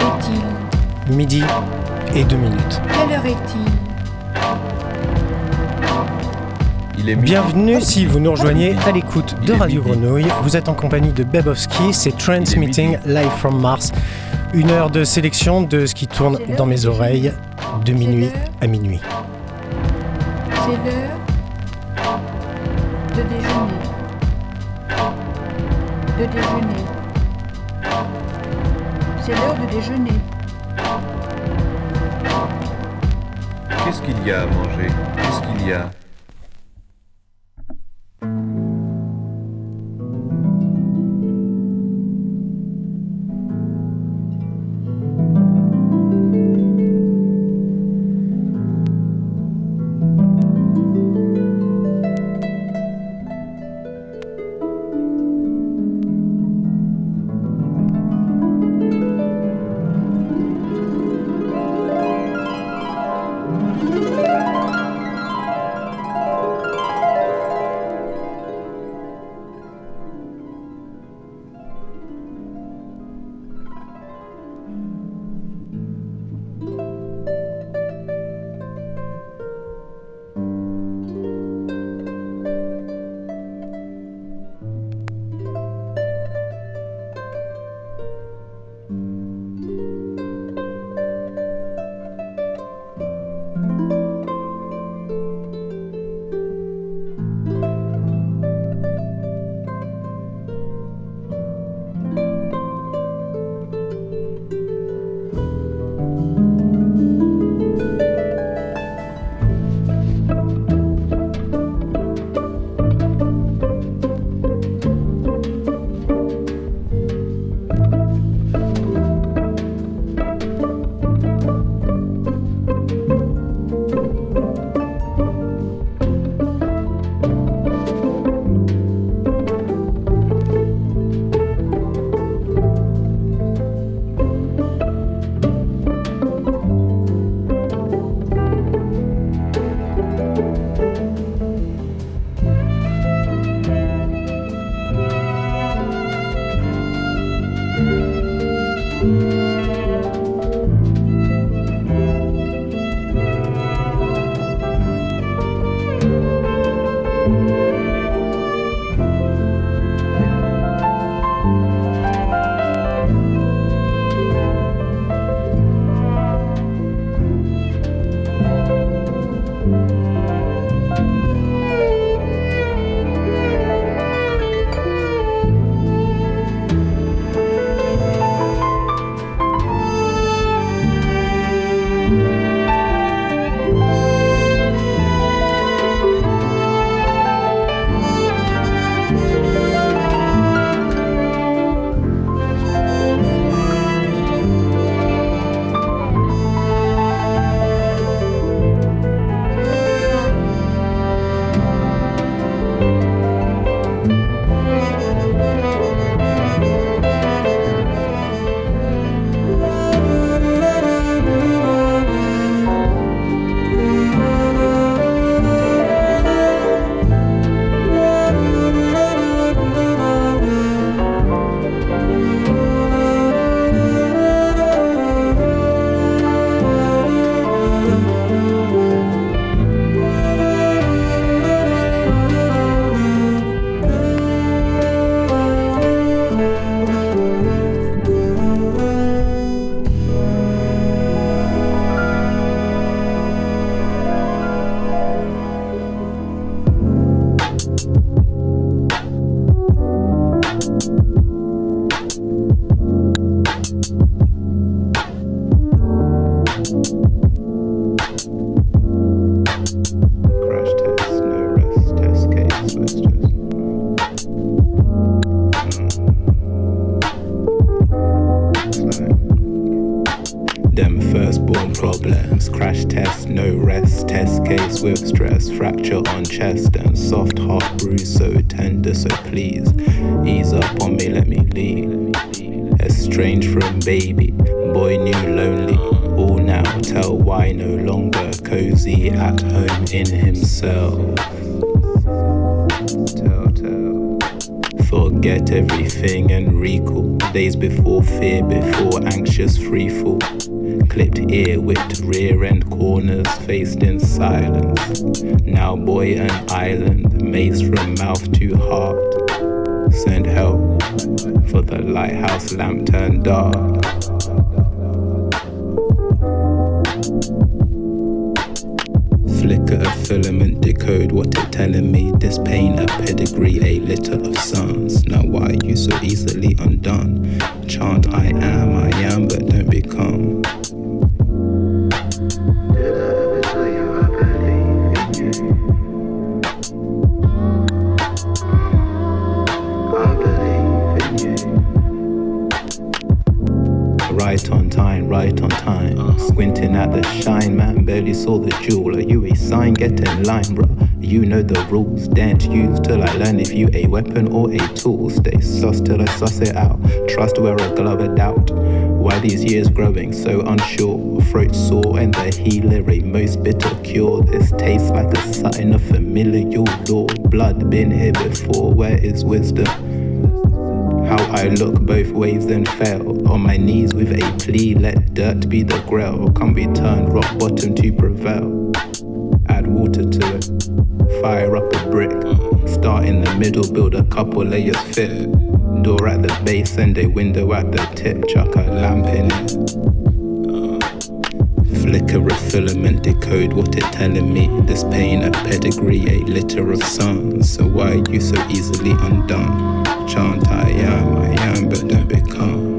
Est-il Midi et deux minutes. Quelle heure est-il Il est. Bienvenue si vous nous rejoignez à l'écoute de Radio. Grenouille. Vous êtes en compagnie de Bebowski, c'est Transmitting Live from Mars. Une heure de sélection de ce qui tourne dans mes oreilles de minuit à minuit. C'est l'heure de déjeuner. De déjeuner. C'est l'heure de déjeuner. Qu'est-ce qu'il y a à manger? Qu'est-ce qu'il y a? Recall days before fear, before anxious free fall clipped ear, whipped rear end corners, faced in silence. Now boy and island, mace from mouth to heart. Send help for the lighthouse lamp turned dark. Flicker of filament, decode what it telling me. This pain, a pedigree, a litter of sons. Now why are you so easily undone? Chant I am, I am, but don't become. Right on time, right on time. Uh-huh. Squinting at the shine, barely saw the jewel. Are you a sign? Get in line, bro. You know the rules. Dance use till I learn if you a weapon or a tool. Stay sus till I suss it out. Trust wear a glove of doubt. Why these years growing so unsure? Throat sore and the healer a most bitter cure. This tastes like a sign of familiar law. Blood been here before. Where is wisdom? I look both ways and fail. On my knees with a plea, let dirt be the grail. Can be turned rock bottom to prevail. Add water to it, fire up a brick. Start in the middle, build a couple layers fit. Door at the base and a window at the tip. Chuck a lamp in it. A filament, decode what it telling me. This pain, a pedigree, a litter of sons. So why you so easily undone? Chant I am, I am, but don't become.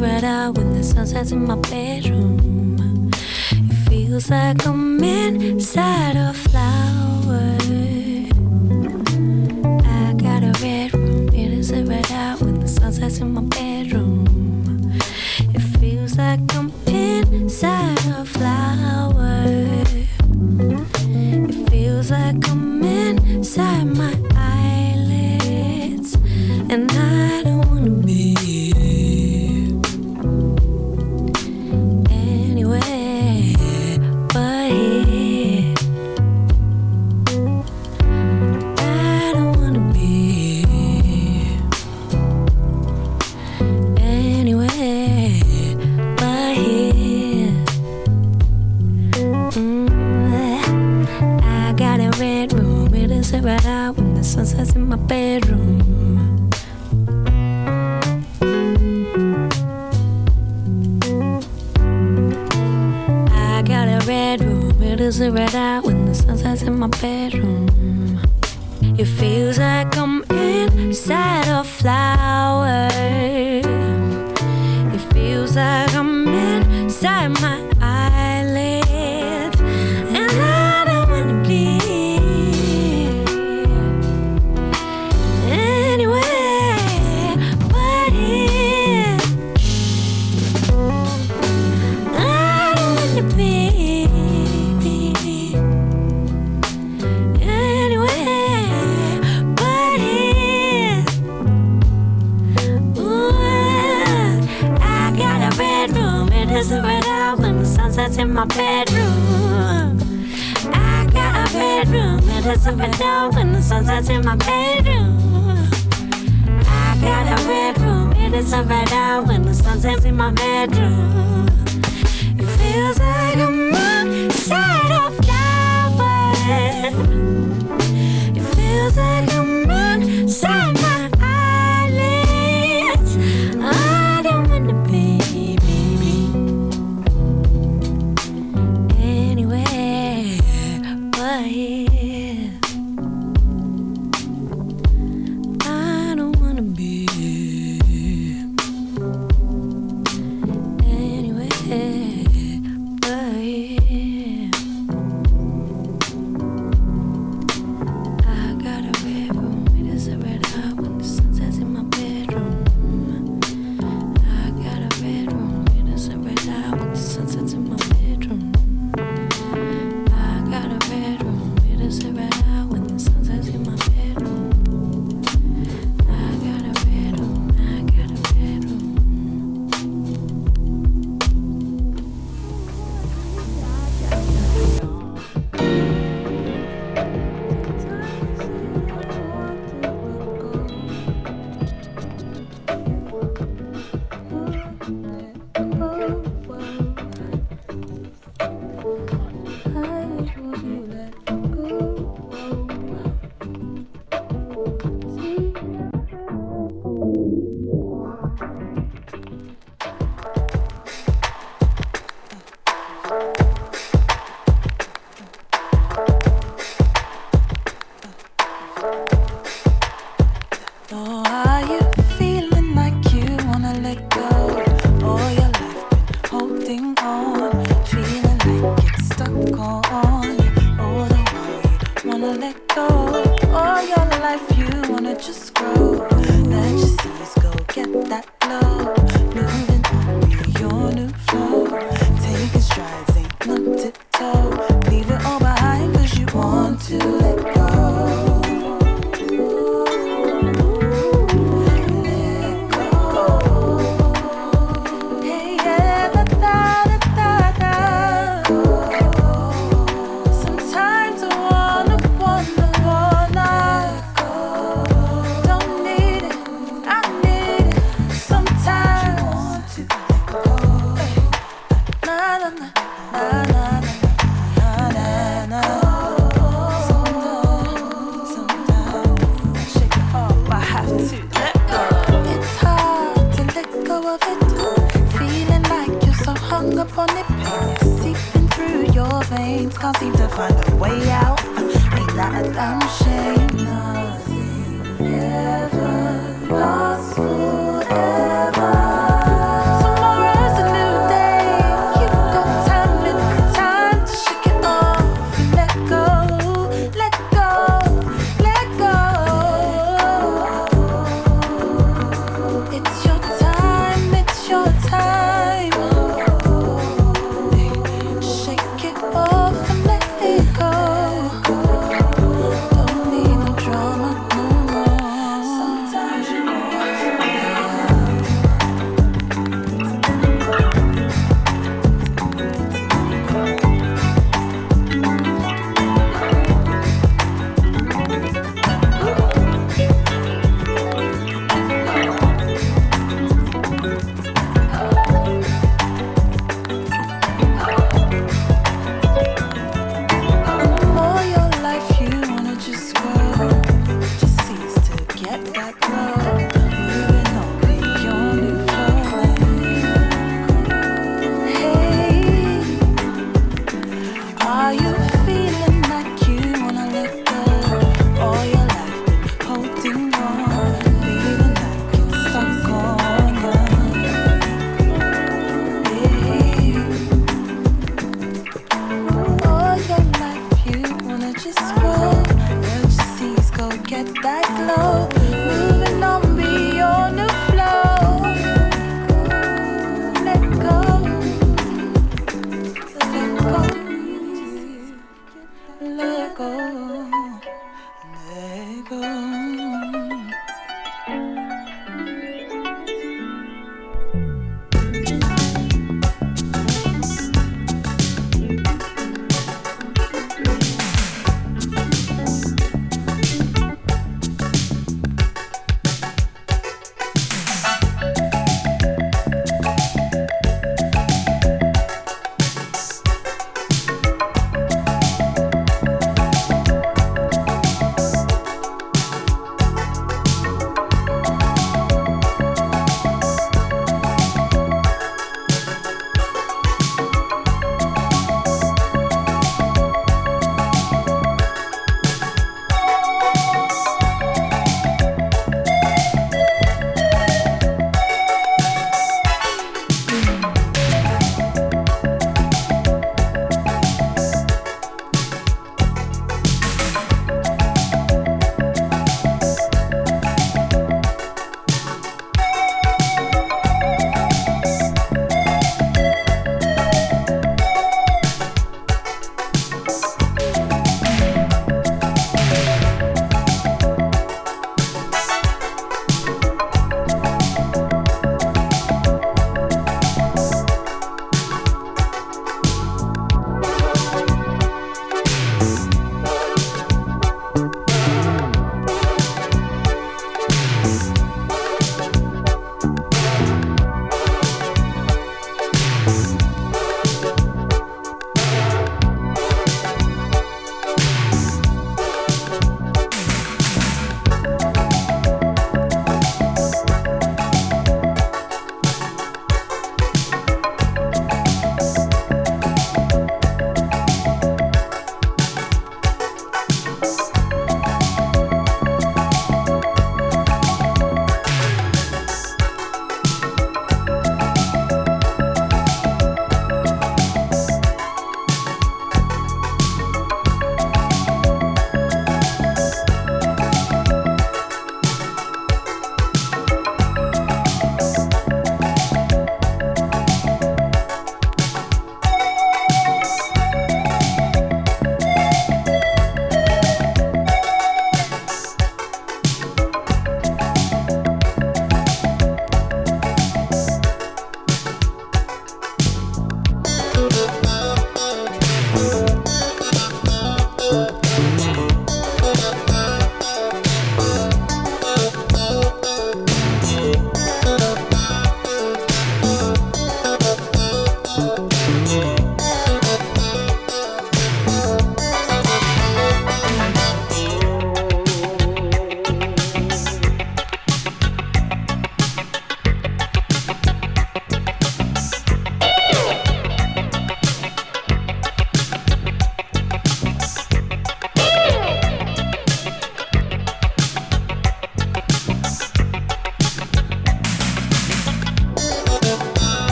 Red out when the sun sets in my bedroom. It feels like I'm inside a flower. is a red eye when the sun sets in my bedroom. I got a bedroom. It is a red eye when the sun sets in my bedroom. I got a bedroom. It is a red eye when the sun sets in my bedroom. It feels like a moon side of flower. It feels like a moon side.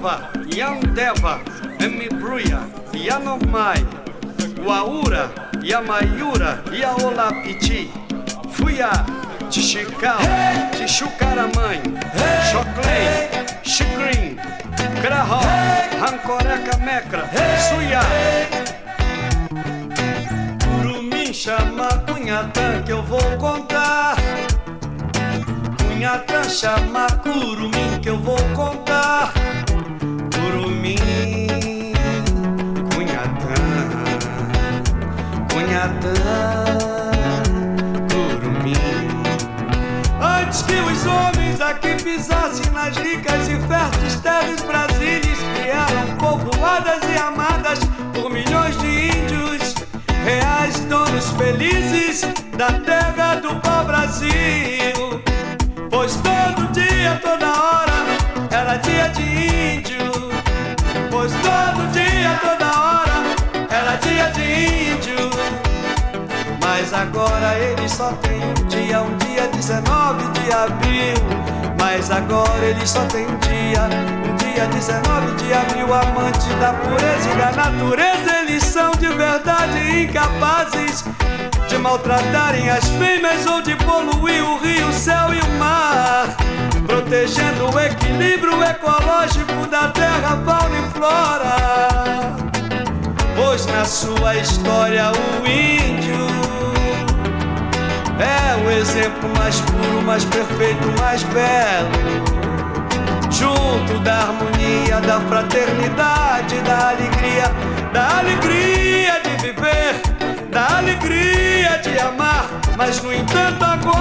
Caiova, Yandeva, Mbruia, Yanomai, Uaura, Yamaiura, Yaolapiti, Fuiá, Tixical, Tixucaramãe, Choclém, Xicrim, Crahó, Rancoreca Mecra, Suiá. Curumim chama Cunhatã que eu vou contar. Cunhatã chama Curumim que eu vou contar. Curumim, Cunhatã, Cunhatã, Curumim. Antes que os homens aqui pisassem nas ricas e férteis terras brasílias, criaram povoadas e amadas por milhões de índios, reais donos felizes da terra do pau-brasil. Pois todo dia, toda hora, era dia de índio. Pois todo dia, toda hora era dia de índio. Mas agora ele só tem um dia, um dia 19 de abril. Mas agora ele só tem um dia, um dia 19 de abril. Amante da pureza e da natureza, eles são de verdade incapazes de maltratarem as fêmeas ou de poluir o rio, o céu e o protegendo o equilíbrio ecológico da terra, fauna e flora. Pois na sua história o índio é o exemplo mais puro, mais perfeito, mais belo. Junto da harmonia, da fraternidade, da alegria, da alegria de viver, da alegria de amar. Mas no entanto agora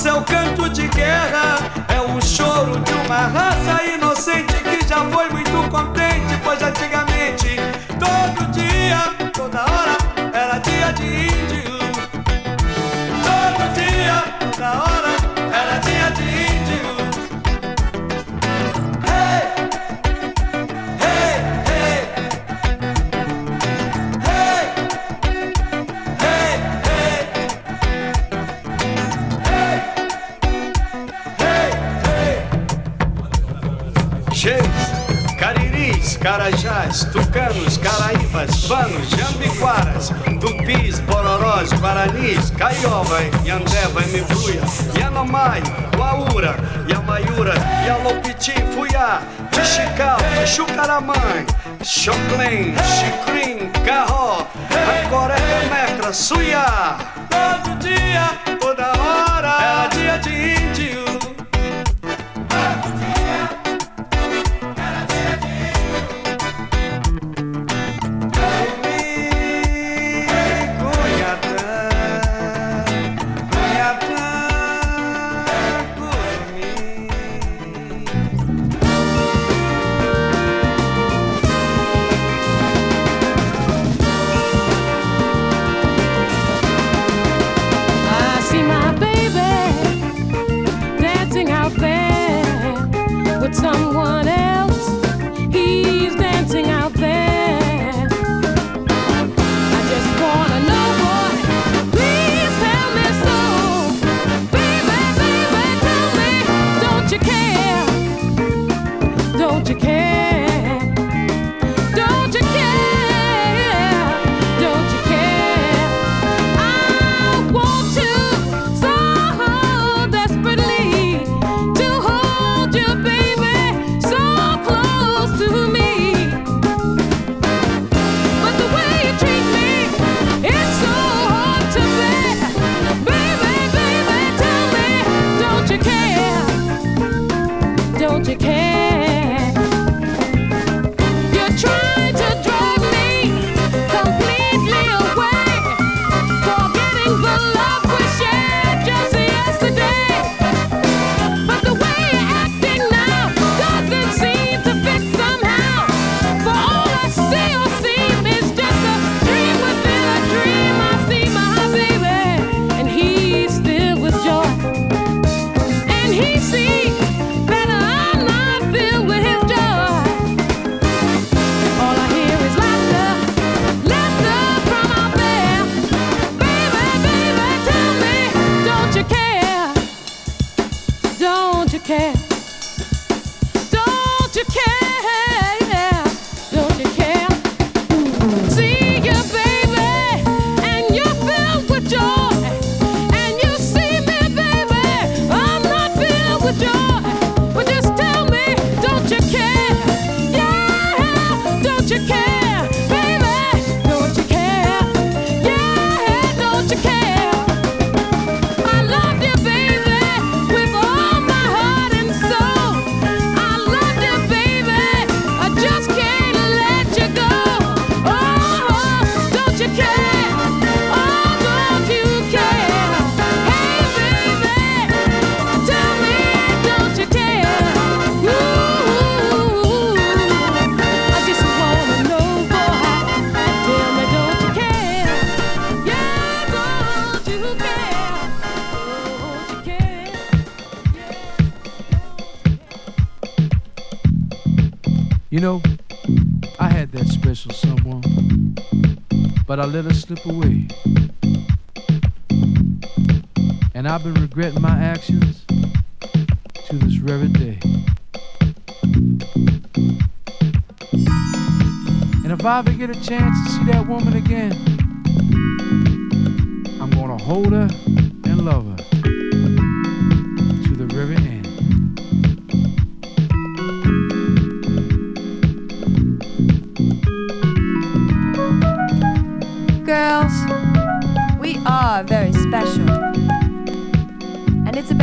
seu canto de guerra é o choro de uma raça inocente que já foi muito contente, pois antigamente todo dia, toda hora era dia de índio. Todo dia, toda hora carajás, tucanos, caraíbas, panos, jambiquaras, tupis, bororós, guaranis, caioba, yandeva, mivuia, yanomai, uaura, yamaiura, yalopiti, fuiá, tixical, xucaramãe, choclen, chicrim, carro, agora é metra, suiá. Todo dia, toda hora, é era dia de See? I let her slip away. And I've been regretting my actions to this very day. And if I ever get a chance to see that woman again, I'm gonna hold her.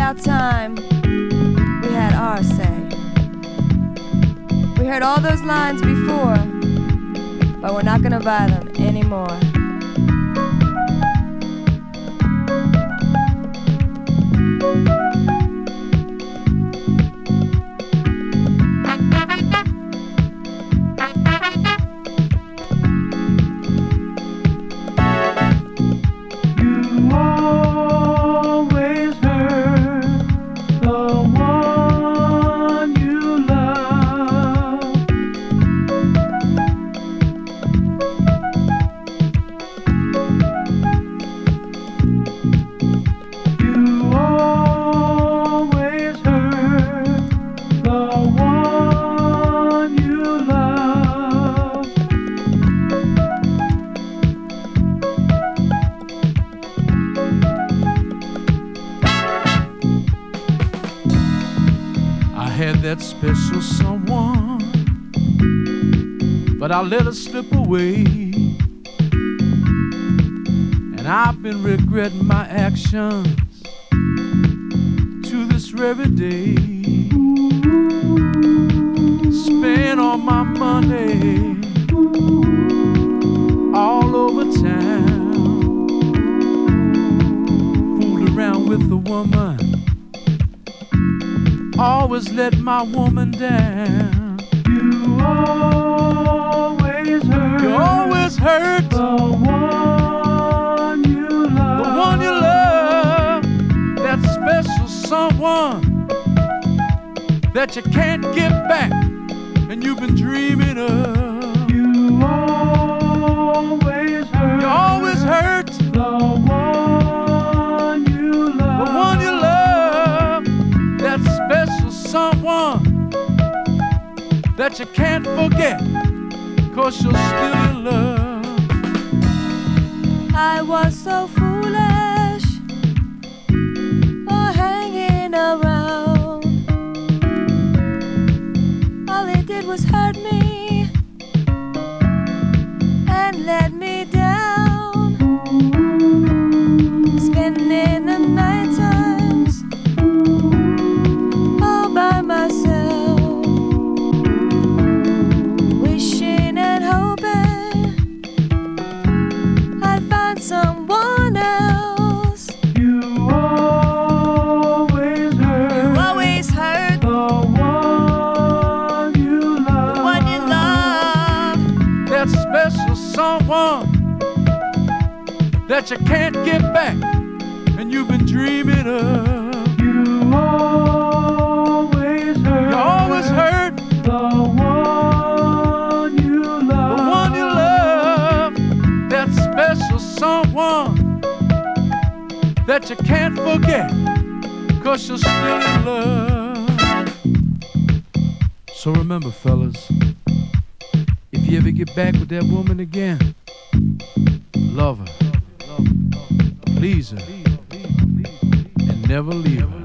About time we had our say. We heard all those lines before, but we're not gonna buy them anymore. Let her slip away. And I've been regretting my actions to this very day. Spent all my money all over town, fooled around with the woman always let my woman down. Always hurt the one you love. the one you love, that special someone that you can't get back, and you've been dreaming of. You always hurt. You always hurt the one you love. the one you love, that special someone that you can't forget, cause you're still love. I was so foolish get back, and you've been dreaming of. You always hurt. You always hurt the one you love. the one you love, that special someone that you can't forget, cause you're still in love. So remember, fellas, if you ever get back with that woman again, love her, never leave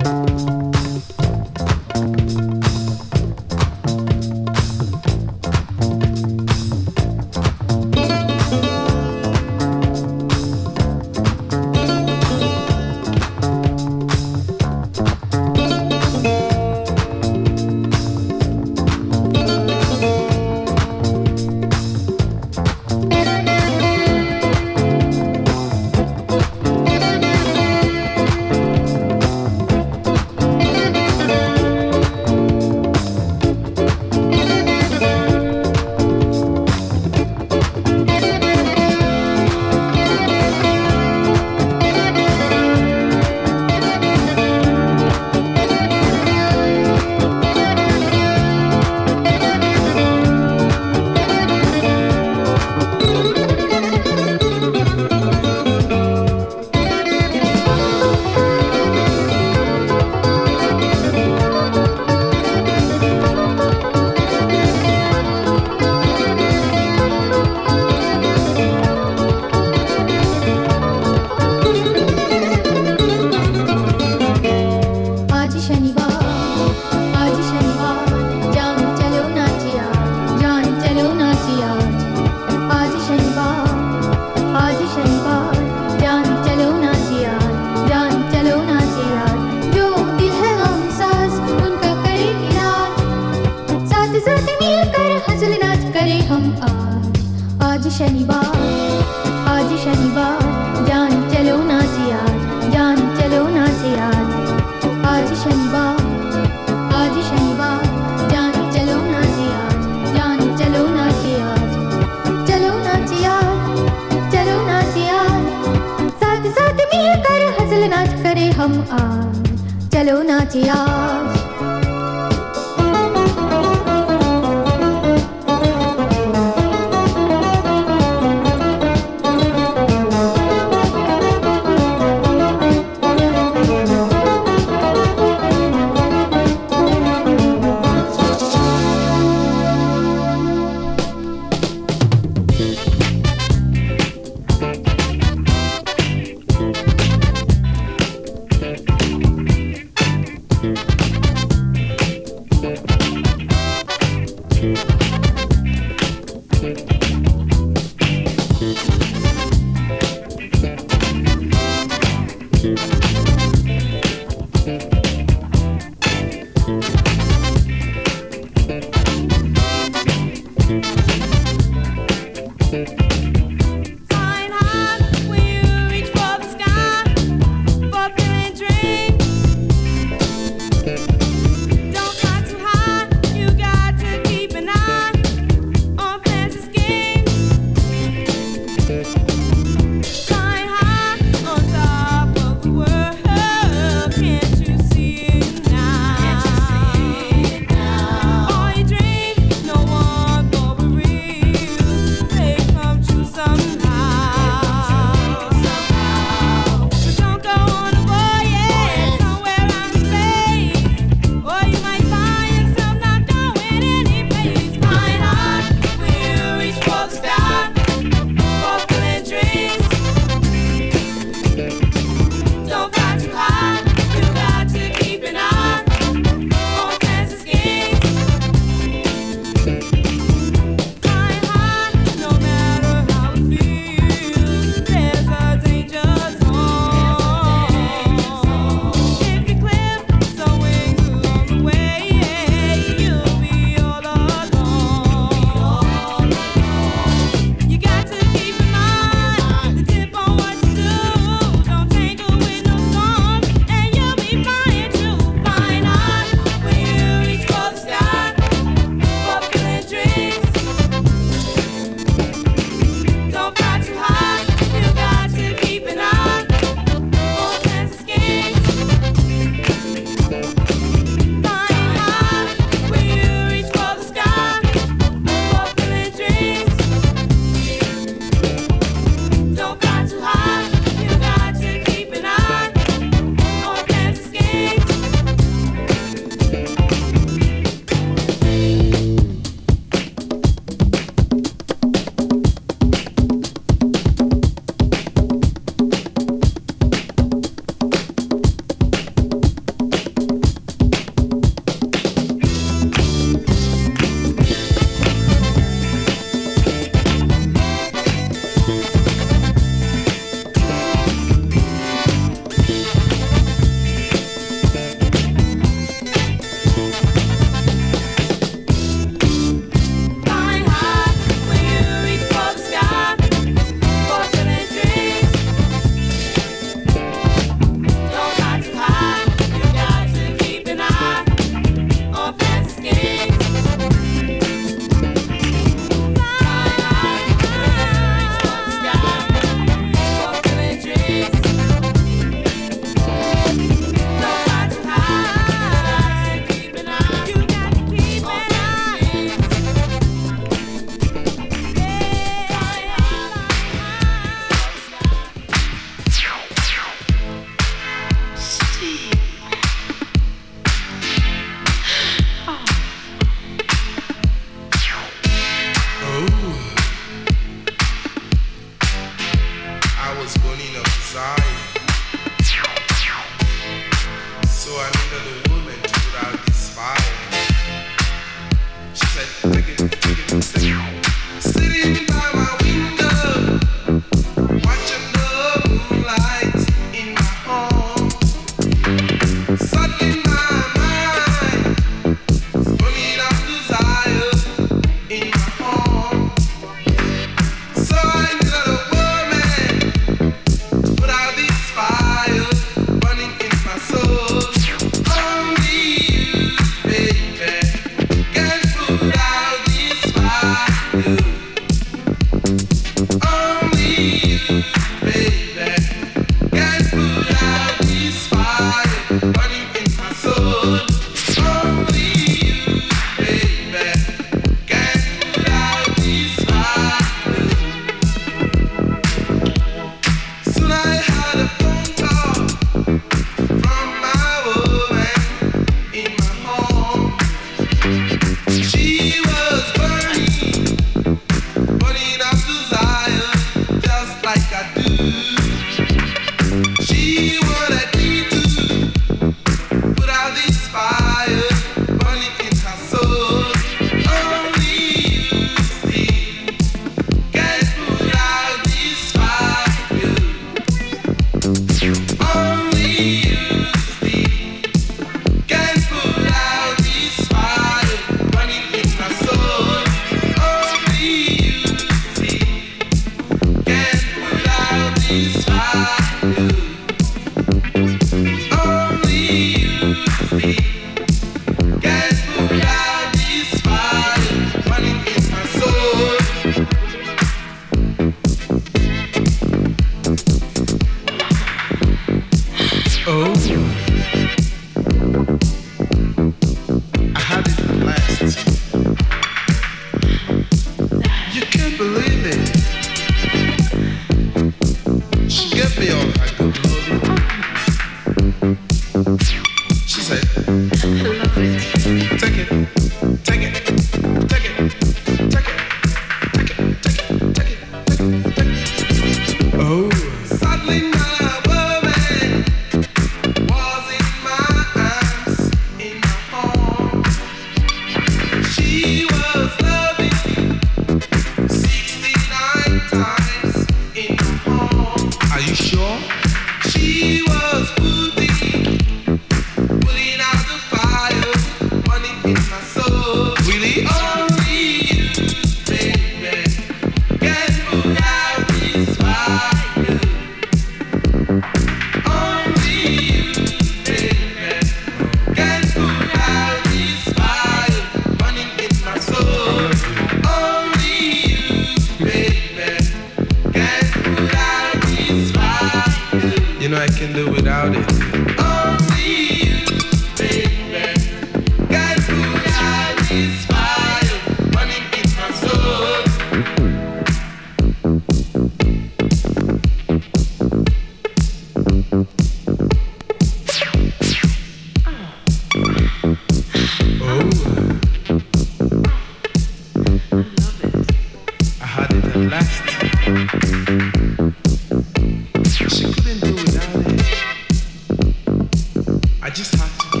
You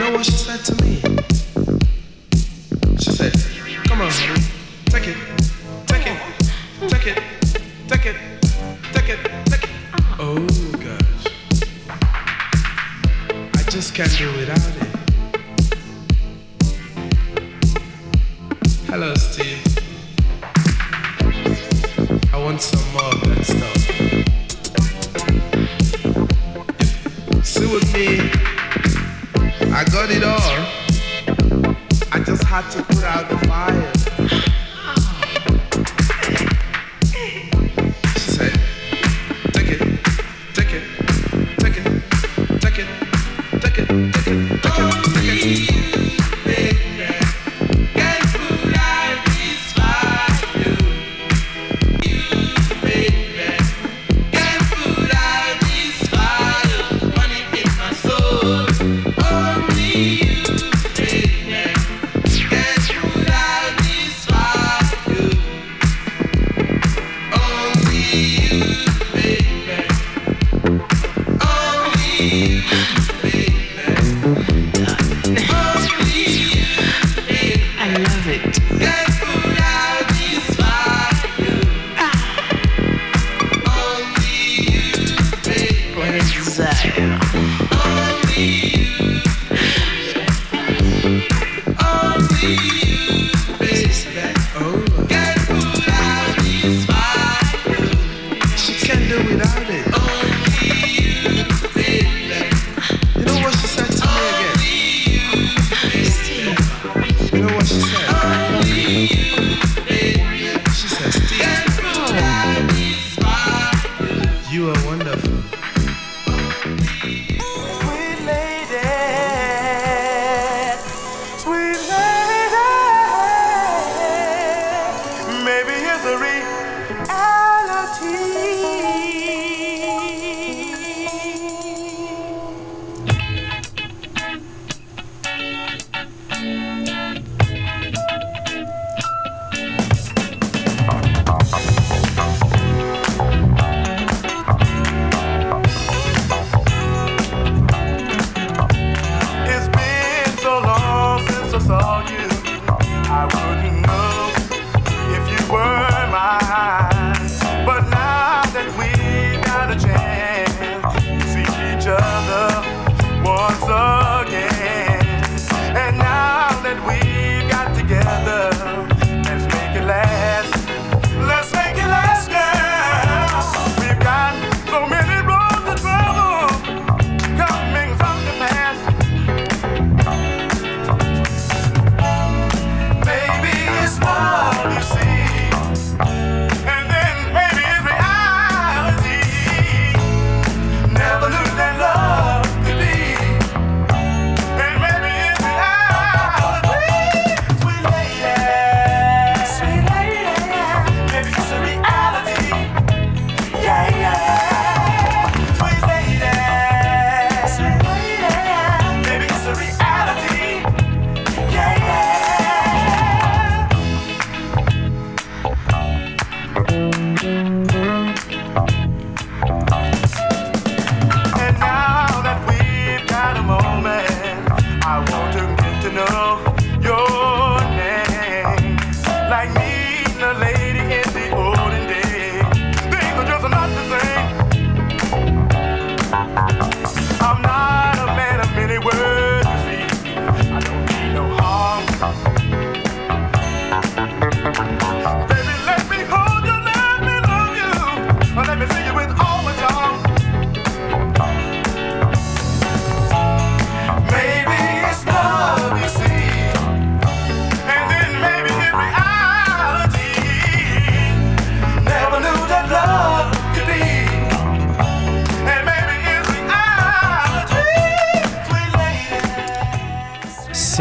know what she said to me?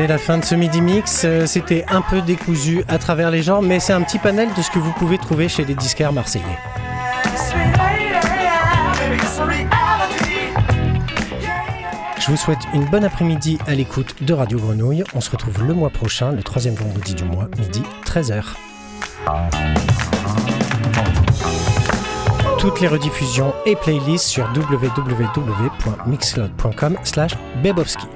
La fin de ce midi mix. Euh, C'était un peu décousu à travers les genres, mais c'est un petit panel de ce que vous pouvez trouver chez les disquaires marseillais. Je vous souhaite une bonne après-midi à l'écoute de Radio Grenouille. On se retrouve le mois prochain, le troisième vendredi du mois, midi 13h. Toutes les rediffusions et playlists sur www.mixcloud.com slash bebowski.